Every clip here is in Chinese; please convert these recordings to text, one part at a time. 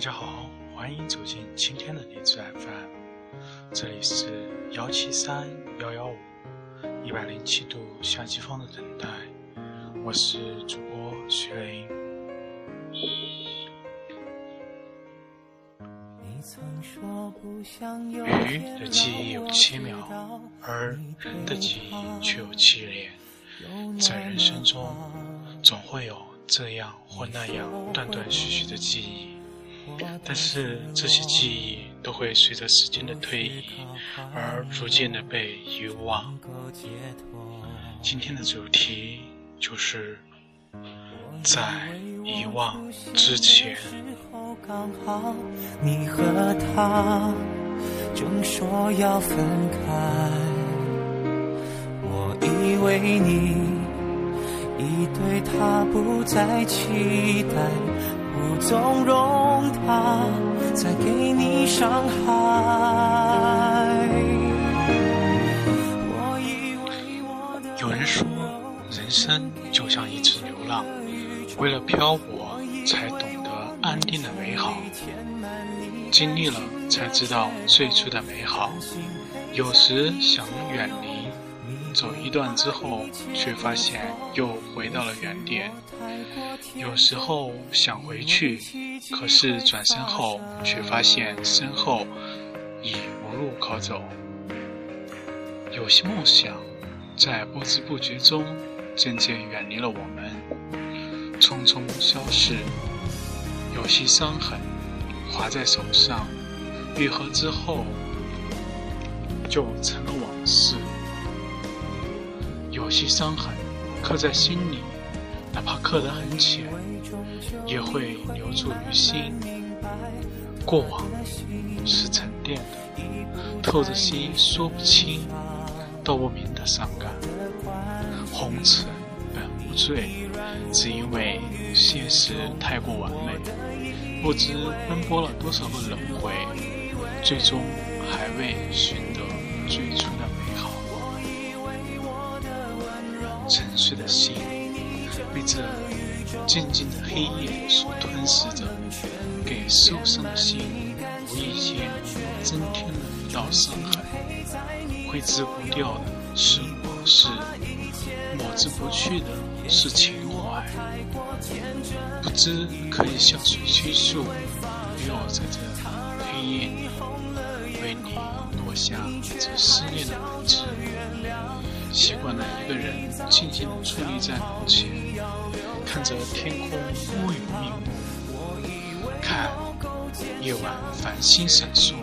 大家好，欢迎走进今天的荔枝 FM，这里是幺七三幺幺五一百零七度夏季风的等待，我是主播徐雷。鱼的记忆有七秒，而人的记忆却有七年。在人生中，总会有这样或那样断断续续的记忆。但是这些记忆都会随着时间的推移而逐渐的被遗忘。今天的主题就是在遗忘之前。你和他正说要分开，我以为你已对他不再期待。纵容他再给你伤害。有人说，人生就像一次流浪，为了漂泊，才懂得安定的美好。经历了，才知道最初的美好。有时想远离，走一段之后，却发现又回到了原点。有时候想回去，可是转身后却发现身后已无路可走。有些梦想在不知不觉中渐渐远离了我们，匆匆消逝；有些伤痕划在手上，愈合之后就成了往事；有些伤痕刻在心里。哪怕刻得很浅，也会留住于心。过往是沉淀的，透着心说不清、道不明的伤感。红尘本无罪，只因为现实太过完美。不知奔波了多少个轮回，最终还未寻得最初的沉睡的心。被这静静的黑夜所吞噬着，给受伤的心无意间增添了一道伤痕。挥之不掉的是往事，抹之不去的是情怀。不知可以向谁倾诉，唯有在这黑夜里，为你落下这思念的文字。习惯了一个人静静地矗立在门前，看着天空乌云密布，看夜晚繁星闪烁，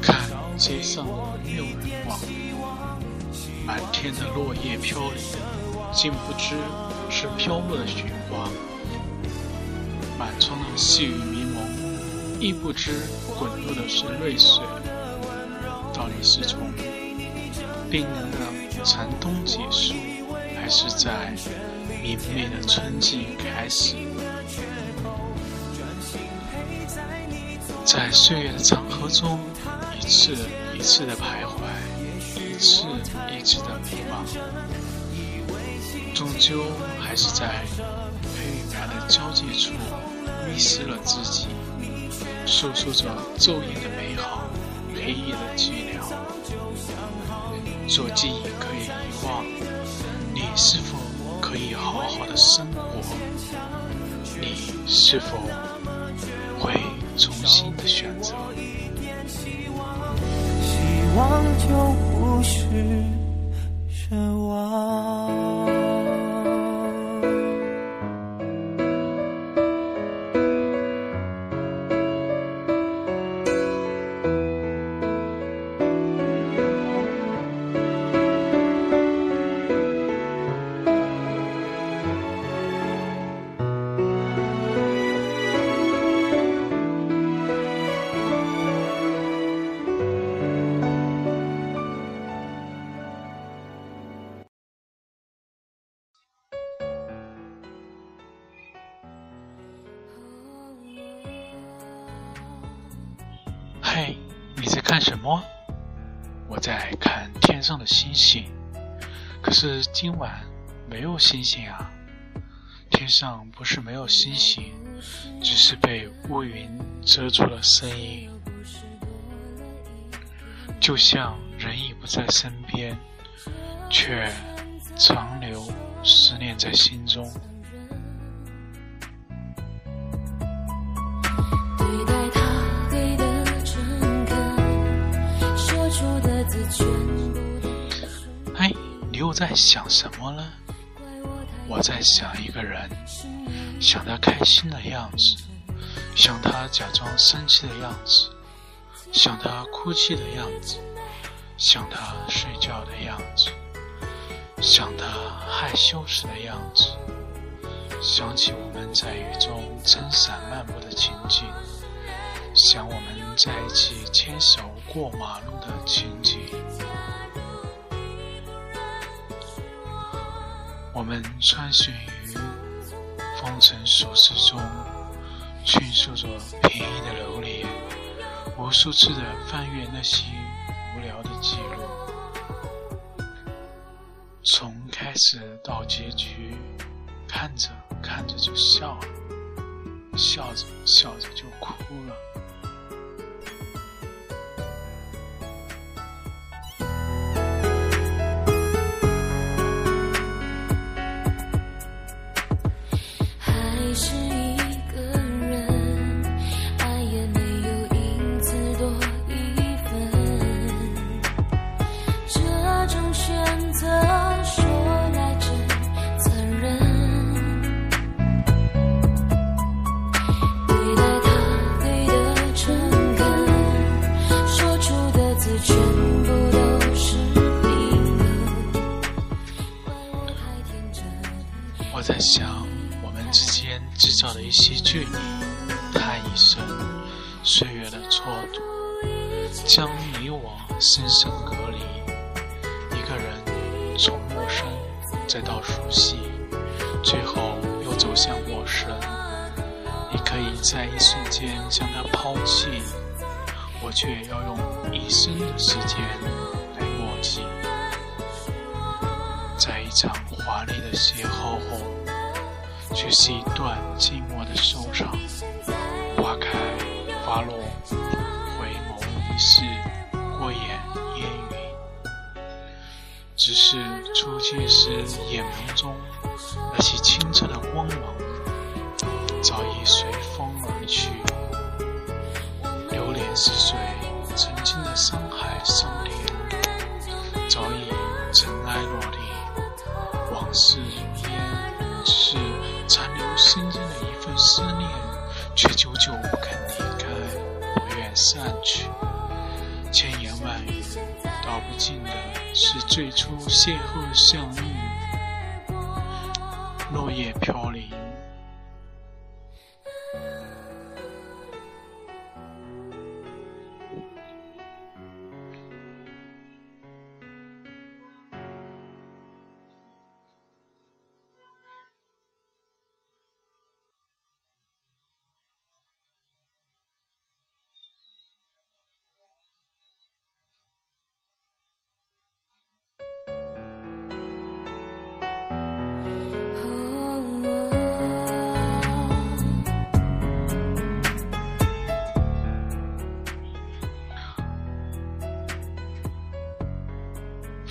看街上没有人往，满天的落叶飘零，竟不知是飘落的雪花；满窗的细雨迷蒙，亦不知滚落的是泪水。到底是从？冰冷的残冬结束，还是在明媚的春季开始？在岁月的长河中，一次一次的徘徊，一次一次的迷茫，终究还是在黑与白的交界处迷失了自己，诉说着昼夜的美好，黑夜的寂寥。做记忆可以遗忘，你是否可以好好的生活？你是否会重新的选择？希望就不是奢望。你在看什么？我在看天上的星星。可是今晚没有星星啊。天上不是没有星星，只是被乌云遮住了身影。就像人已不在身边，却长留思念在心中。在想什么呢？我在想一个人，想他开心的样子，想他假装生气的样子，想他哭泣的样子，想他睡觉的样子，想他害羞时的样子，想起我们在雨中撑伞漫步的情景，想我们在一起牵手过马路的情景。我们穿行于风尘俗世中，倾诉着便宜的流年，无数次的翻阅那些无聊的记录，从开始到结局，看着看着就笑了，笑着笑着就哭了。我在想我们之间制造的一些距离，太一生岁月的蹉跎，将你我深深隔离。一个人从陌生再到熟悉，最后又走向陌生。你可以在一瞬间将他抛弃，我却要用一生的时间来默记。在一场华丽的邂逅后，却是一段寂寞的收场。花开花落，回眸一世，过眼烟云。只是初见时，眼眸中那些清澈的光芒，早已随风往事如烟，是残留心间的一份思念，却久久不肯离开，不愿散去。千言万语道不尽的是最初邂逅相遇，落叶飘零。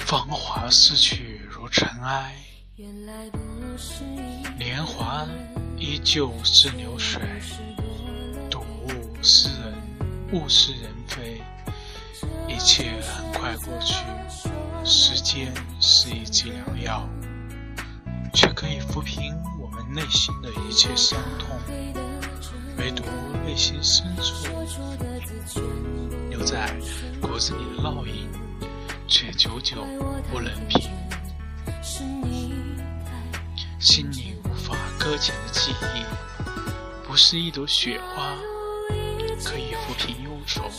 芳华逝去如尘埃，年华依旧是流水。睹物思人，物是人非，一切很快过去。时间是一剂良药，却可以抚平我们内心的一切伤痛。唯独内心深处留在骨子里的烙印。却久久不能平，心里无法搁浅的记忆，不是一朵雪花可以抚平忧愁，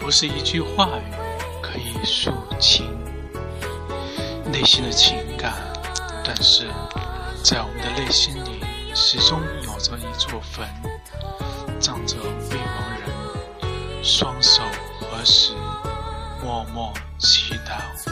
不是一句话语可以诉情内心的情感，但是在我们的内心里，始终有着一座坟，葬着未亡人，双手合十。默默祈祷。